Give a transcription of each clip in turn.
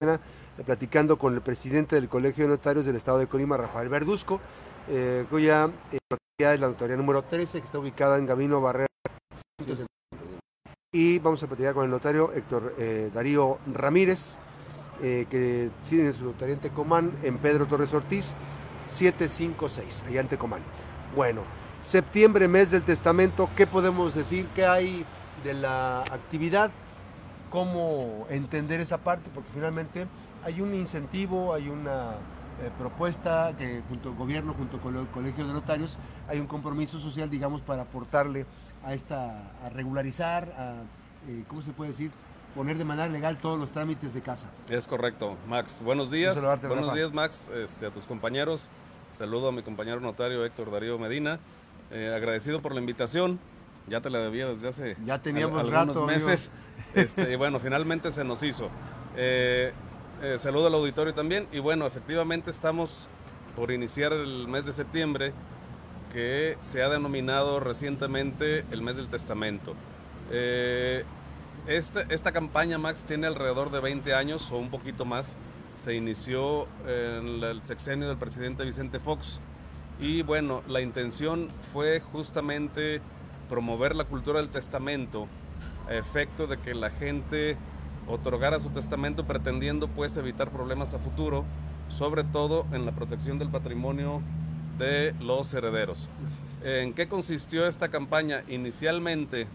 mañana platicando con el presidente del Colegio de Notarios del Estado de Colima, Rafael Verduzco, eh, cuya eh, notaría es la notaría número 13, que está ubicada en Gabino Barrera. Y vamos a platicar con el notario Héctor eh, Darío Ramírez, eh, que tiene su notaría en Tecomán, en Pedro Torres Ortiz, 756, allá en Tecomán. Bueno, septiembre, mes del testamento, ¿qué podemos decir? ¿Qué hay de la actividad? ¿Cómo entender esa parte? Porque finalmente hay un incentivo, hay una eh, propuesta que junto al gobierno, junto con el Colegio de Notarios, hay un compromiso social, digamos, para aportarle a esta, a regularizar, a, eh, ¿cómo se puede decir? poner de manera legal todos los trámites de casa. Es correcto, Max. Buenos días. saludarte, Buenos Rafa. días, Max, este, a tus compañeros. Saludo a mi compañero notario Héctor Darío Medina. Eh, agradecido por la invitación. Ya te la debía desde hace Ya teníamos al- algunos rato, meses. Este, y bueno, finalmente se nos hizo. Eh, eh, saludo al auditorio también. Y bueno, efectivamente estamos por iniciar el mes de septiembre, que se ha denominado recientemente el mes del testamento. Eh, esta, esta campaña, Max, tiene alrededor de 20 años o un poquito más. Se inició en el sexenio del presidente Vicente Fox. Y bueno, la intención fue justamente promover la cultura del testamento a efecto de que la gente otorgara su testamento pretendiendo pues evitar problemas a futuro, sobre todo en la protección del patrimonio de los herederos. ¿En qué consistió esta campaña? Inicialmente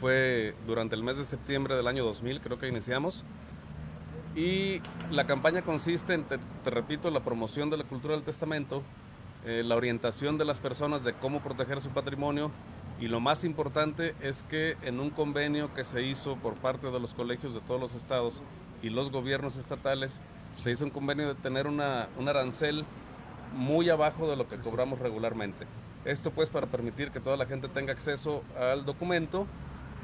fue durante el mes de septiembre del año 2000, creo que iniciamos. Y la campaña consiste en, te, te repito, la promoción de la cultura del testamento, eh, la orientación de las personas de cómo proteger su patrimonio y lo más importante es que en un convenio que se hizo por parte de los colegios de todos los estados y los gobiernos estatales, se hizo un convenio de tener una, un arancel muy abajo de lo que cobramos regularmente. Esto pues para permitir que toda la gente tenga acceso al documento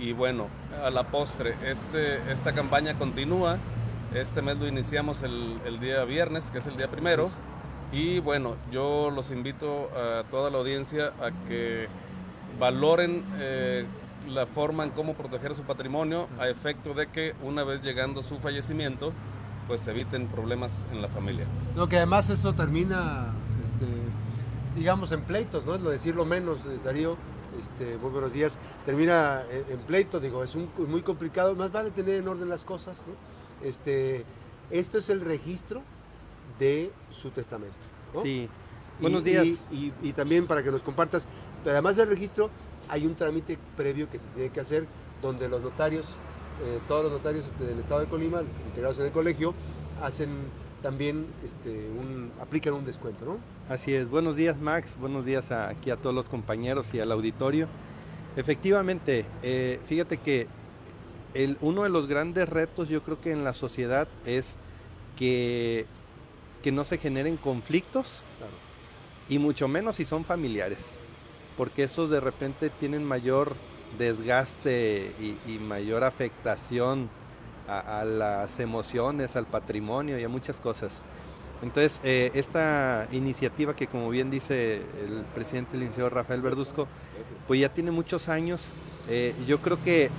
y bueno, a la postre, este, esta campaña continúa. Este mes lo iniciamos el, el día viernes, que es el día primero. Y bueno, yo los invito a toda la audiencia a que valoren eh, la forma en cómo proteger su patrimonio a efecto de que una vez llegando su fallecimiento, pues se eviten problemas en la familia. No, que además esto termina, este, digamos, en pleitos, ¿no? Es lo decirlo menos, eh, Darío. Este, muy buenos días. Termina en, en pleito, digo, es un- muy complicado. Más vale tener en orden las cosas, ¿no? Este, esto es el registro de su testamento. ¿no? Sí. Y- Buenos y- días. Y, y también para que nos compartas, pero además del registro, hay un trámite previo que se tiene que hacer donde los notarios, eh, todos los notarios del estado de Colima, integrados en el colegio, hacen también, este, un, aplican un descuento, ¿no? Así es. Buenos días, Max. Buenos días a- aquí a todos los compañeros y al auditorio. Efectivamente, eh, fíjate que el, uno de los grandes retos yo creo que en la sociedad es que, que no se generen conflictos Claro. y mucho menos si son familiares, porque esos de repente tienen mayor desgaste y, y mayor afectación a, a las emociones, al patrimonio y a muchas cosas. Entonces, eh, esta iniciativa que como bien dice el presidente el licenciado Rafael Verduzco, pues ya tiene muchos años. Eh, yo creo que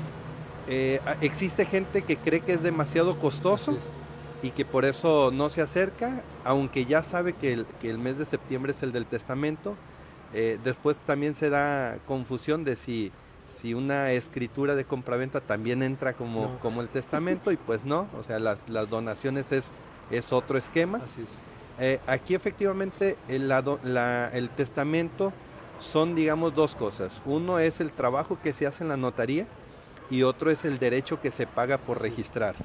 eh, existe gente que cree que es demasiado costoso y que por eso no se acerca, aunque ya sabe que el, que el mes de septiembre es el del testamento. Eh, después también se da confusión de si, si una escritura de compraventa también entra como, No. como el testamento y pues no, o sea, las, las donaciones es, es otro esquema. Así es. Eh, aquí efectivamente el, la la- el testamento son, digamos, dos cosas. Uno es el trabajo que se hace en la notaría y otro es el derecho que se paga por Así es. registrar.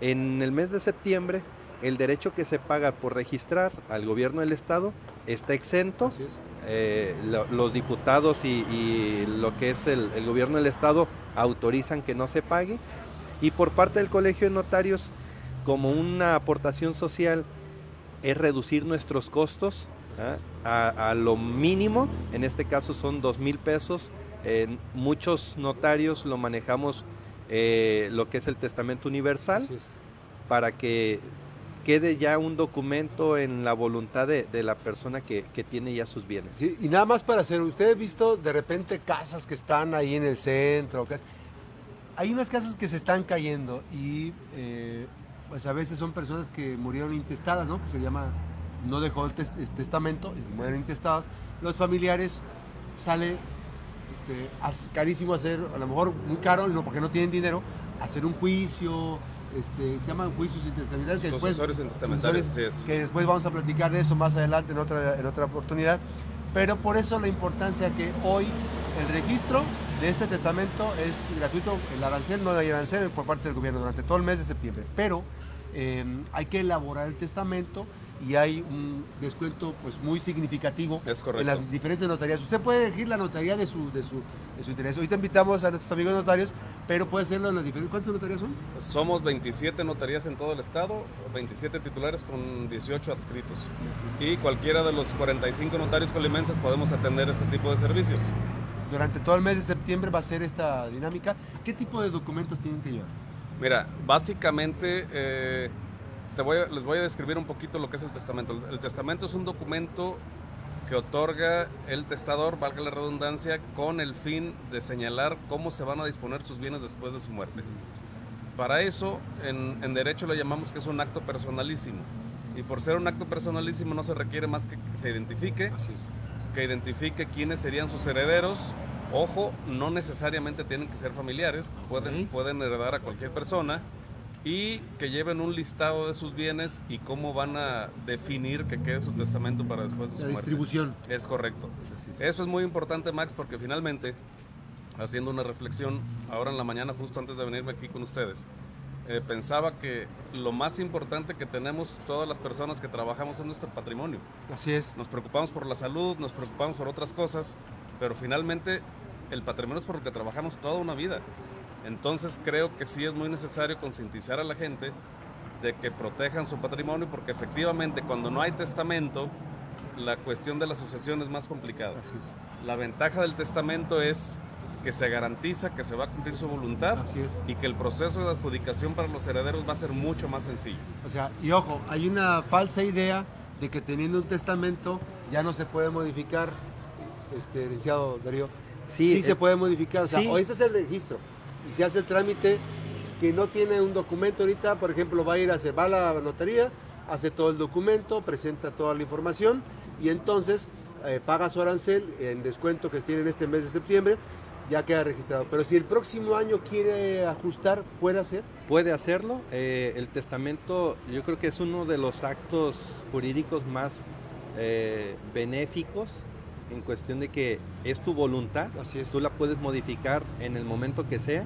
En el mes de septiembre, el derecho que se paga por registrar al gobierno del estado está exento. Así es. Eh, lo- los diputados y, y lo que es el, el gobierno del estado autorizan que no se pague. Y por parte del colegio de notarios, como una aportación social, es reducir nuestros costos ¿ah? a, a lo mínimo. En este caso son dos mil pesos. En muchos notarios lo manejamos eh, lo que es el testamento universal para que quede ya un documento en la voluntad de, de la persona que, que tiene ya sus bienes. Sí, y nada más para hacer, usted ha visto de repente casas que están ahí en el centro, hay unas casas que se están cayendo y eh, pues a veces son personas que murieron intestadas, ¿no? Que se llama, no dejó el testamento, mueren intestadas. Los familiares sale este, carísimo hacer, a lo mejor muy caro, no porque no tienen dinero, hacer un juicio, este, se llaman juicios intestamentarios que después, que después vamos a platicar de eso más adelante en otra, en otra oportunidad. Pero por eso la importancia que hoy el registro de este testamento es gratuito, el arancel no hay arancel por parte del gobierno durante todo el mes de septiembre, pero eh, hay que elaborar el testamento y hay un descuento pues muy significativo en las diferentes notarías. Usted puede elegir la notaría de su, de su, de su interés. Ahorita invitamos a nuestros amigos notarios, pero puede hacerlo en las diferentes... ¿Cuántas notarías son? Somos 27 notarías en todo el estado, 27 titulares con 18 adscritos. Y cualquiera de los 45 notarios colimenses podemos atender este tipo de servicios. Durante todo el mes de septiembre va a ser esta dinámica. ¿Qué tipo de documentos tienen que llevar? Mira, básicamente... Eh, les voy a describir un poquito lo que es el testamento. El testamento es un documento que otorga el testador, valga la redundancia, con el fin de señalar cómo se van a disponer sus bienes después de su muerte. Para eso, en, en derecho le llamamos que es un acto personalísimo. Y por ser un acto personalísimo no se requiere más que, que se identifique, que identifique quiénes serían sus herederos. Ojo, no necesariamente tienen que ser familiares, pueden, pueden heredar a cualquier persona y que lleven un listado de sus bienes y cómo van a definir que quede su testamento para después de su La distribución. Es correcto. Eso es muy importante, Max, porque finalmente, haciendo una reflexión ahora en la mañana, justo antes de venirme aquí con ustedes, eh, pensaba que lo más importante que tenemos todas las personas que trabajamos es nuestro patrimonio. Así es. Nos preocupamos por la salud, nos preocupamos por otras cosas, pero finalmente el patrimonio es por lo que trabajamos toda una vida. Entonces creo que sí es muy necesario concientizar a la gente de que protejan su patrimonio porque efectivamente cuando no hay testamento la cuestión de la sucesión es más complicada. La ventaja del testamento es que se garantiza que se va a cumplir su voluntad y que el proceso de adjudicación para los herederos va a ser mucho más sencillo. O sea, y ojo, hay una falsa idea de que teniendo un testamento ya no se puede modificar, este, licenciado Darío. Sí, sí se eh, puede modificar, o sea, o ese es el registro y se hace el trámite que no tiene un documento ahorita, por ejemplo, va a ir a va a la notaría, hace todo el documento, presenta toda la información y entonces eh, paga su arancel en descuento que tiene en este mes de septiembre, ya queda registrado. Pero si el próximo año quiere ajustar, ¿puede hacer? Puede hacerlo. Eh, el testamento yo creo que es uno de los actos jurídicos más eh, benéficos en cuestión de que es tu voluntad, Así es. tú la puedes modificar en el momento que sea.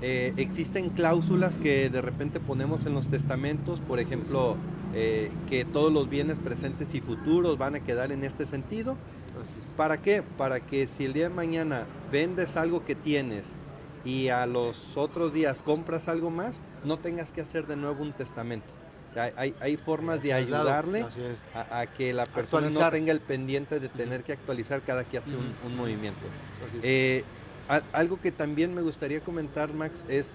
Eh, existen cláusulas que de repente ponemos en los testamentos, por ejemplo, eh, que todos los bienes presentes y futuros van a quedar en este sentido. ¿Para qué? Para que si el día de mañana vendes algo que tienes y a los otros días compras algo más, no tengas que hacer de nuevo un testamento. Hay, formas de ayudarle a, que la persona no tenga el pendiente de tener que actualizar cada que hace un, movimiento. Eh, algo que también me gustaría comentar, Max, es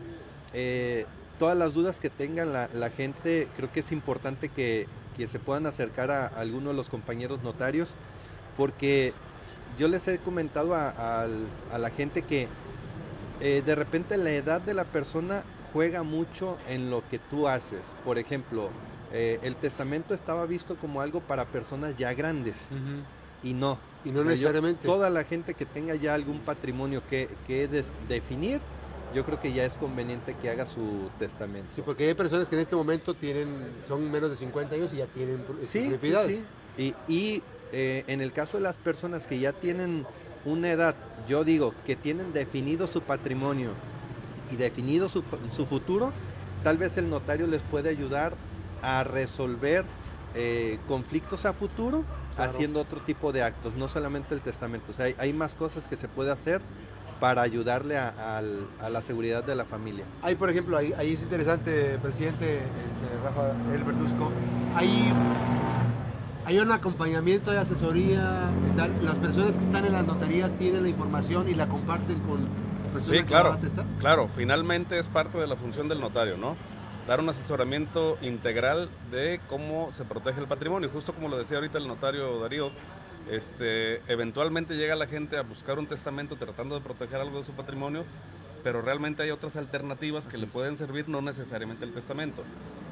eh, todas las dudas que tengan la, gente, creo que es importante que, se puedan acercar a, algunos de los compañeros notarios, porque yo les he comentado a, la gente que eh, de repente la edad de la persona juega mucho en lo que tú haces. Por ejemplo, eh, el testamento estaba visto como algo para personas ya grandes y no. Y no necesariamente. toda la gente que tenga ya algún patrimonio que, que definir, yo creo que ya es conveniente que haga su testamento. Sí, porque hay personas que en este momento tienen, son menos de 50 años y ya tienen sí, sí, Y, y eh, en el caso de las personas que ya tienen una edad, yo digo, que tienen definido su patrimonio y definido su, futuro, tal vez el notario les puede ayudar a resolver eh, conflictos a futuro haciendo otro tipo de actos, no solamente el testamento. O sea, hay, más cosas que se puede hacer para ayudarle a, la seguridad de la familia. Hay, por ejemplo, ahí, ahí es interesante, presidente este, Rafael Verduzco, hay, hay un acompañamiento de asesoría, las personas que están en las notarías tienen la información y la comparten con Sí, claro. Claro, finalmente es parte de la función del notario, ¿no? Dar un asesoramiento integral de cómo se protege el patrimonio. Justo como lo decía ahorita el notario Darío, este, eventualmente llega la gente a buscar un testamento tratando de proteger algo de su patrimonio, pero realmente hay otras alternativas que le pueden servir, no necesariamente el testamento.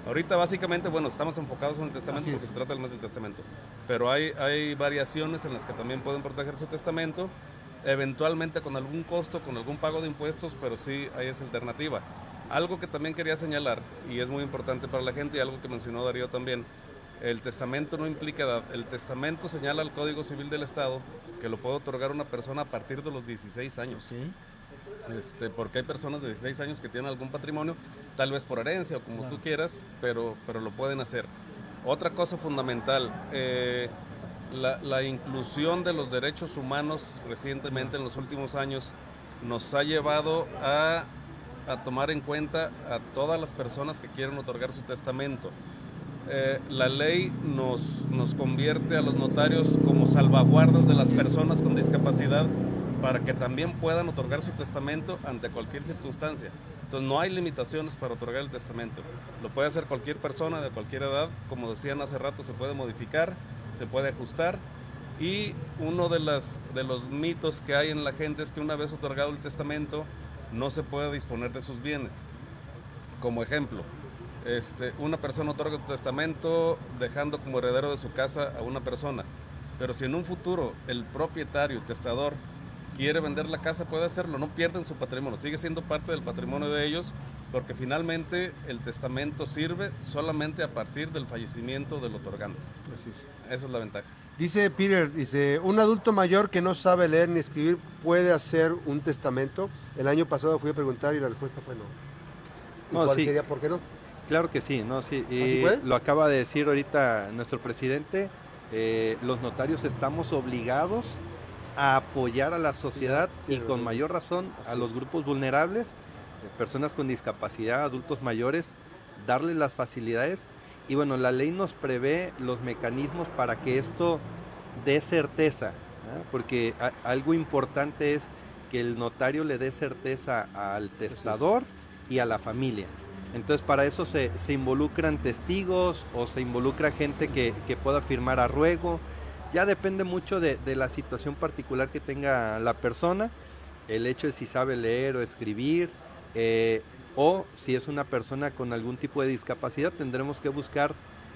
Ahorita básicamente, bueno, estamos enfocados en el testamento porque se trata del mes del testamento, pero hay, hay variaciones en las que también pueden proteger su testamento, eventualmente con algún costo, con algún pago de impuestos, pero sí hay esa alternativa. Algo que también quería señalar, y es muy importante para la gente, y algo que mencionó Darío también, el testamento no implica edad. El testamento señala al Código Civil del Estado que lo puede otorgar una persona a partir de los 16 años. Este, porque hay personas de 16 años que tienen algún patrimonio, tal vez por herencia o como tú quieras, pero, pero lo pueden hacer. Otra cosa fundamental, eh, la, inclusión de los derechos humanos recientemente en los últimos años nos ha llevado a, a tomar en cuenta a todas las personas que quieren otorgar su testamento. Eh, la ley nos, nos convierte a los notarios como salvaguardas de las personas con discapacidad para que también puedan otorgar su testamento ante cualquier circunstancia. Entonces no hay limitaciones para otorgar el testamento. Lo puede hacer cualquier persona de cualquier edad, como decían hace rato, se puede modificar, se puede ajustar. Y uno de, las, de los mitos que hay en la gente es que una vez otorgado el testamento no se puede disponer de sus bienes. Como ejemplo, este, una persona otorga un testamento dejando como heredero de su casa a una persona. Pero si en un futuro el propietario, testador, quiere vender la casa puede hacerlo, no pierden su patrimonio, sigue siendo parte del patrimonio de ellos porque finalmente el testamento sirve solamente a partir del fallecimiento del otorgante. Así es. Esa es la ventaja. Dice Peter, dice, un adulto mayor que no sabe leer ni escribir puede hacer un testamento. El año pasado fui a preguntar y la respuesta fue no. no cuál sería por qué no? Claro que sí, no, sí. Y lo acaba de decir ahorita nuestro presidente. Eh, los notarios estamos obligados a apoyar a la sociedad y con mayor razón a los grupos vulnerables, personas con discapacidad, adultos mayores, darles las facilidades. Y bueno, la ley nos prevé los mecanismos para que esto dé certeza, porque algo importante es que el notario le dé certeza al testador y a la familia. Entonces para eso se, involucran testigos o se involucra gente que, que pueda firmar a ruego ya depende mucho de, la situación particular que tenga la persona, el hecho de si sabe leer o escribir, eh, o si es una persona con algún tipo de discapacidad, tendremos que buscar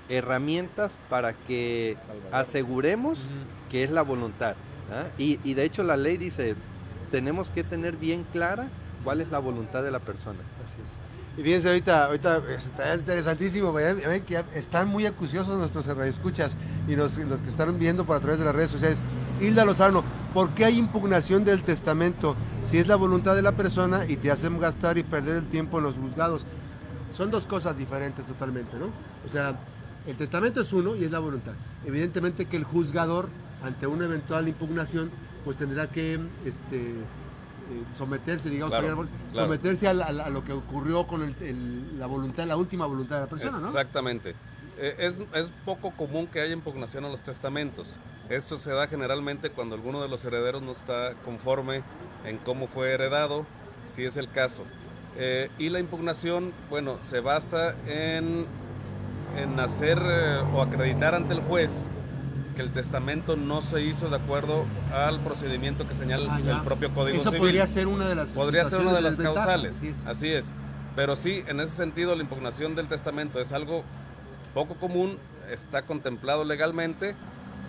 herramientas para que aseguremos que es la voluntad. ¿ah? Y, y, de hecho la ley dice, tenemos que tener bien clara cuál es la voluntad de la persona. Así es. Y fíjense, ahorita, ahorita está interesantísimo, que están muy acuciosos nuestros escuchas y los, los que están viendo por a través de las redes sociales. Hilda Lozano, ¿por qué hay impugnación del testamento si es la voluntad de la persona y te hacen gastar y perder el tiempo en los juzgados? Son dos cosas diferentes totalmente, ¿no? O sea, el testamento es uno y es la voluntad. Evidentemente que el juzgador, ante una eventual impugnación, pues tendrá que este, eh, someterse, digamos, someterse a, lo que ocurrió con la voluntad, la última voluntad de la persona, Exactamente. Eh, es, es, poco común que haya impugnación a los testamentos. Esto se da generalmente cuando alguno de los herederos no está conforme en cómo fue heredado, si es el caso. Eh, y la impugnación, bueno, se basa en, en hacer o acreditar ante el juez que el testamento no se hizo de acuerdo al procedimiento que señala ah, el propio Código Eso podría ser una de las Podría ser una de las causales. Así es. Pero sí, en ese sentido, la impugnación del testamento es algo poco común, está contemplado legalmente,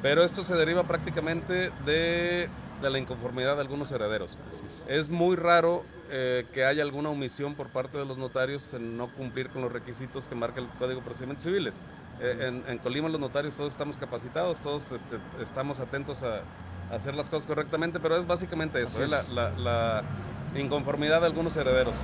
pero esto se deriva prácticamente de, de la inconformidad de algunos herederos. Es. muy raro eh, que haya alguna omisión por parte de los notarios en no cumplir con los requisitos que marca el Código de Procedimientos Civiles. Eh, en, Colima los notarios todos estamos capacitados, todos este, estamos atentos a, hacer las cosas correctamente, pero es básicamente eso, ¿eh? la, inconformidad de algunos herederos.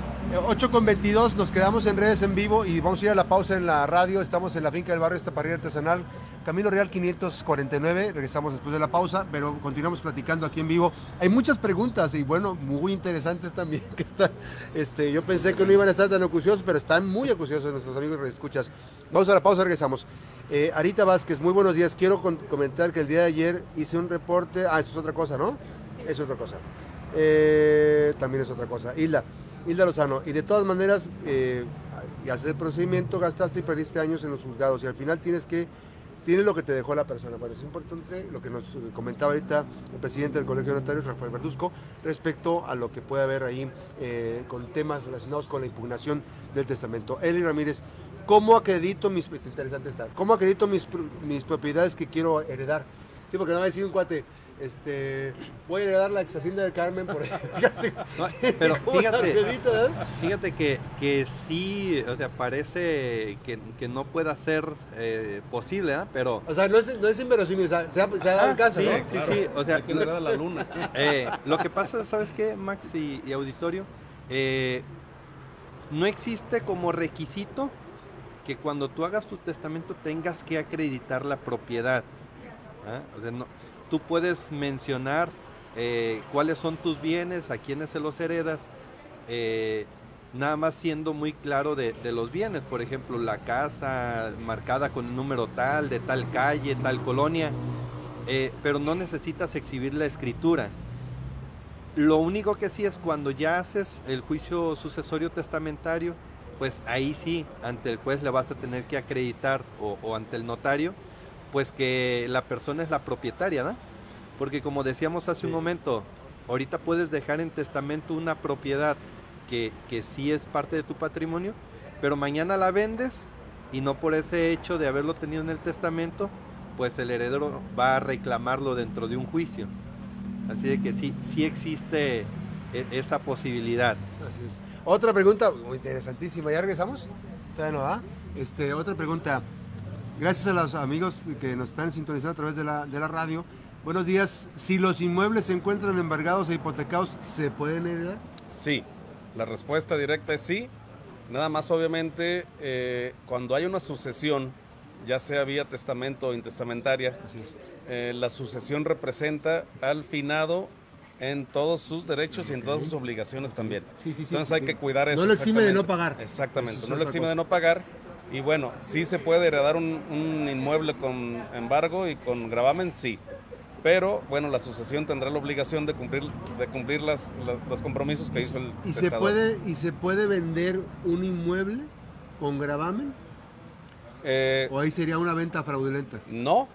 8 con 22, nos quedamos en redes en vivo y vamos a ir a la pausa en la radio, estamos en la finca del barrio Estaparrilla Artesanal, Camino Real 549, regresamos después de la pausa, pero continuamos platicando aquí en vivo. Hay muchas preguntas y bueno, muy interesantes también que están, este, yo pensé que no iban a estar tan acuciosos, pero están muy acuciosos nuestros amigos que escuchas. Vamos a la pausa, regresamos. Eh, Arita Vázquez, muy buenos días. Quiero comentar que el día de ayer hice un reporte. Ah, eso es otra cosa, ¿no? Es otra cosa. Eh, también es otra cosa. Hilda, Hilda Lozano. Y de todas maneras, eh, y haces el procedimiento, gastaste y perdiste años en los juzgados. Y al final tienes que. Tienes lo que te dejó la persona. Bueno, es importante lo que nos comentaba ahorita el presidente del Colegio de Notarios, Rafael Verduzco, respecto a lo que puede haber ahí con temas relacionados con la impugnación del testamento. Eli Ramírez, ¿cómo acredito mis, es interesante estar, ¿cómo acredito mis, mis propiedades que quiero heredar? Sí, porque no va a decir un cuate, este, voy a heredar la ex hacienda del Carmen por casi- No, pero ¿Cómo la fíjate, eh? fíjate que, que sí, o sea, parece que, que no pueda ser eh, posible, ¿ah? pero... O sea, no es, no es inverosímil, o sea, se ha, se ha dado el caso, sí, ¿no? sí, sí, o sea, Hay que heredar a la luna. Eh, lo que pasa, ¿sabes qué, Max y, y auditorio? Eh, no existe como requisito que cuando tú hagas tu testamento tengas que acreditar la propiedad. No- tú puedes mencionar eh, cuáles son tus bienes, a quiénes se los heredas, eh, nada más siendo muy claro de, los bienes. Por ejemplo, la casa marcada con el número tal, de tal calle, tal colonia, eh, pero no necesitas exhibir la escritura. Lo único que sí es cuando ya haces el juicio sucesorio testamentario, pues ahí sí, ante el juez le vas a tener que acreditar o ante el notario, pues que la persona es la propietaria, ¿no? Porque como decíamos hace un momento, ahorita puedes dejar en testamento una propiedad que, que sí es parte de tu patrimonio, pero mañana la vendes y no por ese hecho de haberlo tenido en el testamento, pues el heredero va a reclamarlo dentro de un juicio. Así de que sí, sí existe e- esa posibilidad. Así es. Otra pregunta, muy interesantísima, ¿ya regresamos? Todavía no, ¿ah? Este, otra pregunta. Gracias a los amigos que nos están sintonizando a través de la, de la radio. Buenos días. Si los inmuebles se encuentran embargados e hipotecados, ¿se pueden heredar? Sí, la respuesta directa es sí. Nada más obviamente eh, cuando hay una sucesión, ya sea vía testamento o intestamentaria, eh, la sucesión representa al finado en todos sus derechos y en todas sus obligaciones también. Sí, sí, sí. Entonces hay que cuidar eso. No lo exime de no pagar. Exactamente, es no lo exime de no pagar. Y bueno, sí se puede heredar un, un inmueble con embargo y con gravamen, sí. Pero bueno, la sucesión tendrá la obligación de cumplir, de cumplir las, las- los compromisos que hizo el ¿Y se, testador. puede, ¿Y se puede vender un inmueble con gravamen? Eh, ¿O ahí sería una venta fraudulenta? No,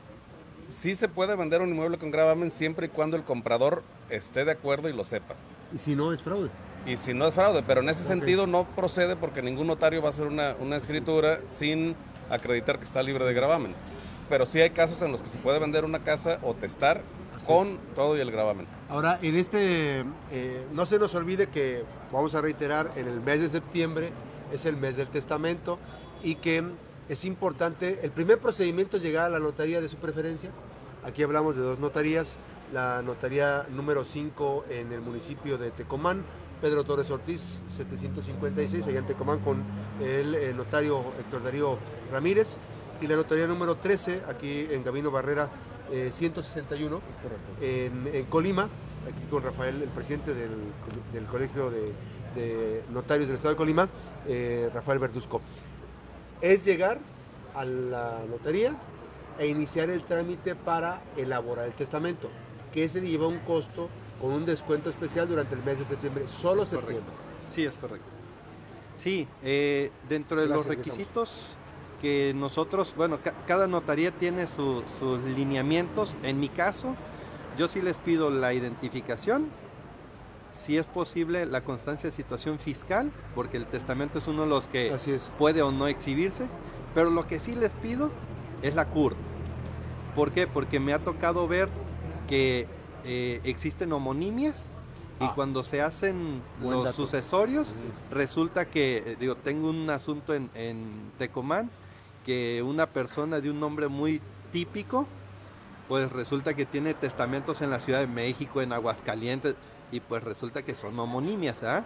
sí se puede vender un inmueble con gravamen siempre y cuando el comprador esté de acuerdo y lo sepa. Y si no, es fraude. Y si no es fraude, pero en ese sentido no procede porque ningún notario va a hacer una, una escritura sin acreditar que está libre de gravamen. Pero sí hay casos en los que se puede vender una casa o testar Así con todo y el gravamen. Ahora, en este, eh, no se nos olvide que, vamos a reiterar, en el mes de septiembre es el mes del testamento y que es importante, el primer procedimiento es llegar a la notaría de su preferencia. Aquí hablamos de dos notarías, la notaría número 5 en el municipio de Tecomán, Pedro Torres Ortiz, 756, allá en Tecomán, con el, eh, notario Héctor Darío Ramírez, y la notaría número 13, aquí en Gabino Barrera, eh, 161, en, en Colima, aquí con Rafael, el presidente del, del Colegio de, de Notarios del Estado de Colima, eh, Rafael Verduzco. Es llegar a la notaría e iniciar el trámite para elaborar el testamento, que ese lleva un costo con un descuento especial durante el mes de septiembre, solo septiembre. Sí, es correcto. Sí, eh, dentro de los Gracias, requisitos que nosotros, bueno, ca- cada notaría tiene su- sus lineamientos. En mi caso, yo sí les pido la identificación, si es posible la constancia de situación fiscal, porque el testamento es uno de los que Así es. puede o no exhibirse, pero lo que sí les pido es la CUR. ¿Por qué? Porque me ha tocado ver que eh, existen homonimias y Ah. cuando se hacen Buen los dato. sucesorios, resulta que, eh, digo, tengo un asunto en, en Tecomán, que una persona de un nombre muy típico, pues resulta que tiene testamentos en la Ciudad de México, en Aguascalientes, y pues resulta que son homonimias, ¿ah?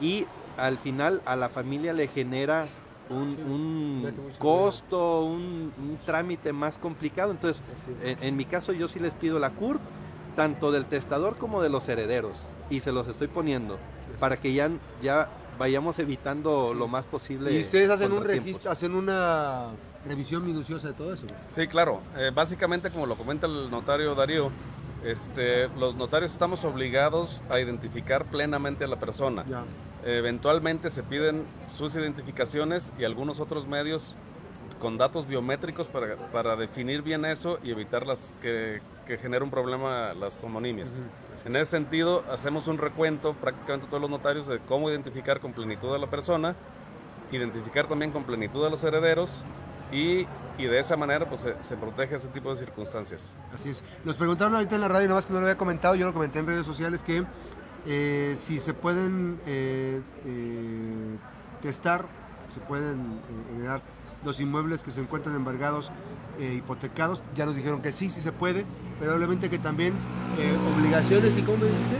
Y al final a la familia le genera un, Sí, un costo, un, un trámite más complicado. Entonces, en, en mi caso yo sí les pido la CUR, tanto del testador como de los herederos, y se los estoy poniendo, para que ya, ya vayamos evitando lo más posible. Y ustedes hacen un registro, hacen una revisión minuciosa de todo eso. Sí, claro. Eh, básicamente, como lo comenta el notario Darío, este, los notarios estamos obligados a identificar plenamente a la persona. Ya. Eventualmente se piden sus identificaciones y algunos otros medios con datos biométricos para, para definir bien eso y evitar las que, que genere un problema las homonimias. Ujú. En ese sentido, hacemos un recuento prácticamente todos los notarios de cómo identificar con plenitud a la persona identificar también con plenitud a los herederos y, y de esa manera pues se, se, protege ese tipo de circunstancias. Así es. Nos preguntaron ahorita en la radio, nada más que no lo había comentado, yo lo comenté en redes sociales, que eh, si se pueden eh, eh, testar, se pueden heredar los inmuebles que se encuentran embargados, hipotecados, ya nos dijeron que sí, sí se puede, pero obviamente que también obligaciones y cómo dijiste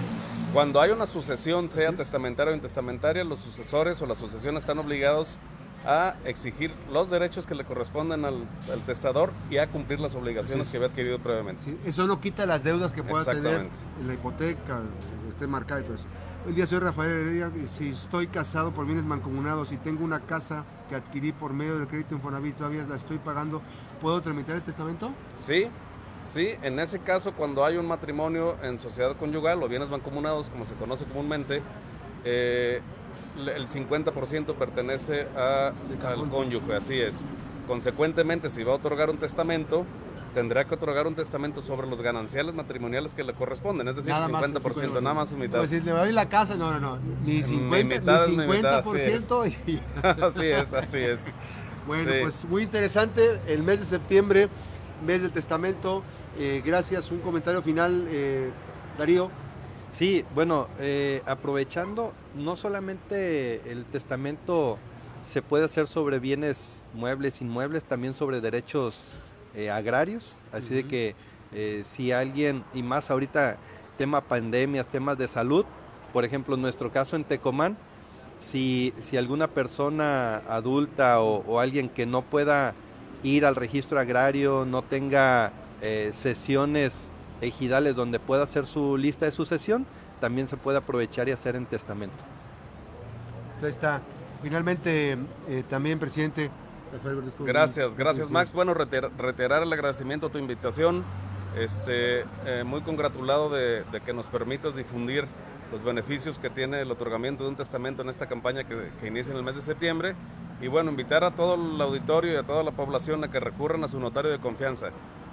cuando hay una sucesión, sea testamentaria o intestamentaria, los sucesores o la sucesión están obligados a exigir los derechos que le corresponden al, testador y a cumplir las obligaciones que había adquirido previamente. eso no quita las deudas que pueda tener en la hipoteca, esté marcada y todo eso. El día soy Rafael Heredia si estoy casado por bienes mancomunados y tengo una casa que adquirí por medio del crédito Infonavit, todavía la estoy pagando, ¿puedo tramitar el testamento? Sí, Sí, en ese caso, cuando hay un matrimonio en sociedad conyugal o bienes mancomunados, como se conoce comúnmente, eh, el 50% pertenece a, al cónyuge, así es. Consecuentemente, si va a otorgar un testamento, tendrá que otorgar un testamento sobre los gananciales matrimoniales que le corresponden, es decir, el 50%, nada más su mitad. Pues si le doy la casa, no, no, no, ni 50, ni 50%. así es, así es. Bueno, pues muy interesante el mes de septiembre mes del testamento. Eh, gracias. Un comentario final, eh, Darío. Sí, bueno, eh, aprovechando, no solamente el testamento se puede hacer sobre bienes muebles, inmuebles, también sobre derechos agrarios. Así de que si alguien, y más ahorita, tema pandemias, temas de salud, por ejemplo, en nuestro caso en Tecomán, si, si alguna persona adulta o alguien que no pueda ir al registro agrario, no tenga eh, sesiones ejidales donde pueda hacer su lista de sucesión, también se puede aprovechar y hacer en testamento. Ahí está. Finalmente, eh, también, presidente. Gracias, gracias Max. Bueno, reiterar el agradecimiento a tu invitación. Este, eh, muy congratulado de, que nos permitas difundir los beneficios que tiene el otorgamiento de un testamento en esta campaña que, que inicia en el mes de septiembre y bueno, invitar a todo el auditorio y a toda la población a que recurran a su notario de confianza.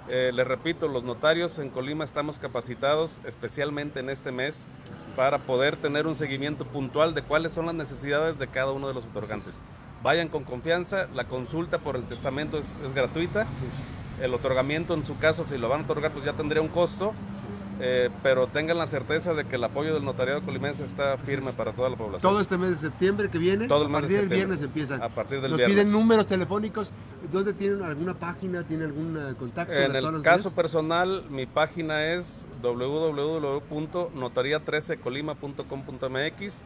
Eh, les repito, los notarios en Colima estamos capacitados especialmente en este mes para poder tener un seguimiento puntual de cuáles son las necesidades de cada uno de los otorgantes. Vayan con confianza, la consulta por el testamento es, gratuita. El otorgamiento en su caso, si lo van a otorgar, pues ya tendría un costo, eh, pero tengan la certeza de que el apoyo del notariado colimense está firme para toda la población. Todo este mes de septiembre que viene, Todo el a partir del viernes empiezan. A partir del Nos piden números telefónicos, ¿dónde tienen alguna página, tienen algún eh, contacto? En el caso personal, mi página es www.notaria13colima.com.mx,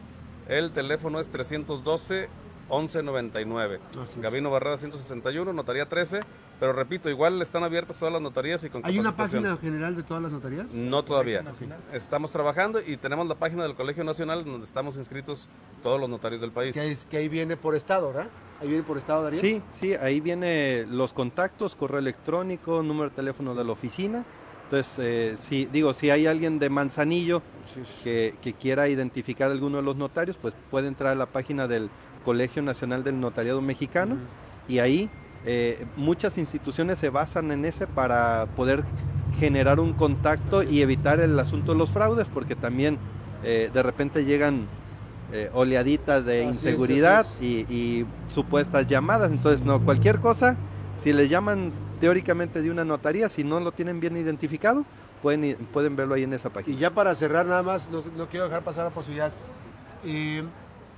el teléfono es 312 1199. Gabino Barrada 161, notaría 13. Pero repito, igual están abiertas todas las notarías y con ¿Hay una página general de todas las notarías? No todavía. Estamos trabajando y tenemos la página del Colegio Nacional donde estamos inscritos todos los notarios del país. Que, es, que ahí viene por estado, ¿verdad? Ahí viene por estado, Darío. Sí, sí, ahí viene los contactos, correo electrónico, número de teléfono de la oficina. Entonces, eh, si digo, si hay alguien de Manzanillo que, quiera identificar alguno de los notarios, pues puede entrar a la página del Colegio Nacional del Notariado Mexicano y ahí eh, muchas instituciones se basan en ese para poder generar un contacto y evitar el asunto de los fraudes, porque también eh, de repente llegan eh, oleaditas de inseguridad Y, supuestas llamadas. Entonces, no, cualquier cosa, si le llaman teóricamente de una notaría, si no lo tienen bien identificado, pueden, pueden verlo ahí en esa página. Y ya para cerrar nada más, no, no quiero dejar pasar la posibilidad.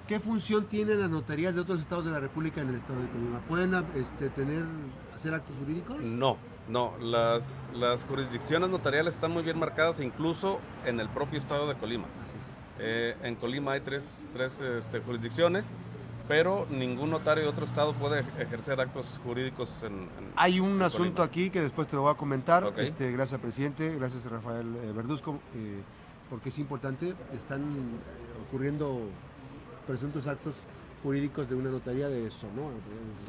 ¿Qué función tienen las notarías de otros estados de la República en el estado de Colima? ¿Pueden este, tener, hacer actos jurídicos? No, no. Las, las jurisdicciones notariales están muy bien marcadas, incluso en el propio estado de Colima. Eh, en Colima hay tres, tres este, jurisdicciones, pero ningún notario de otro estado puede ejercer actos jurídicos en. hay un asunto aquí que después te lo voy a comentar. Este, gracias, presidente. Gracias, Rafael eh, Verduzco. Eh, porque es importante. Están ocurriendo presuntos actos jurídicos de una notaría de Sonora.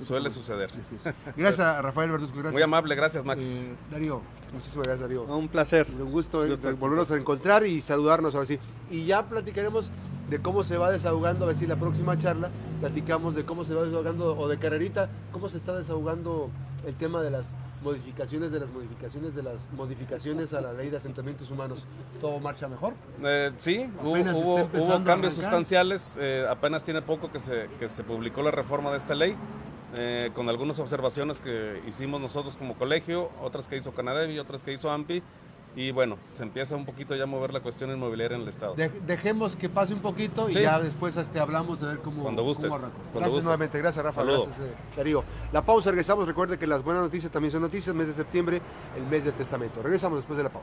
Suele suceder. Gracias a Rafael Verduzco. Gracias. Muy amable, gracias Max. Eh, Darío, muchísimas gracias Darío. Un placer. Un gusto, volvernos a encontrar y saludarnos ahora sí. Y ya platicaremos de cómo se va desahogando, a ver si la próxima charla platicamos de cómo se va desahogando, o de carrerita, cómo se está desahogando el tema de las modificaciones de las modificaciones de las modificaciones a la ley de asentamientos humanos, ¿todo marcha mejor? Eh, sí, hubo, Apenas hubo- cambios sustanciales. eh, apenas tiene poco que se, que se publicó la reforma de esta ley, eh, con algunas observaciones que hicimos nosotros como colegio, otras que hizo Canadevi, otras que hizo AMPI. Y bueno, se empieza un poquito ya a mover la cuestión inmobiliaria en el Estado. De- dejemos que pase un poquito y Sí. ya después este, hablamos de ver cómo, Cuando gustes, cómo arrancó. cuando Gracias gustes. nuevamente, gracias Rafa, Saludo. gracias eh, Darío. La pausa, regresamos, recuerde que las buenas noticias también son noticias, mes de septiembre, el mes del testamento. Regresamos después de la pausa.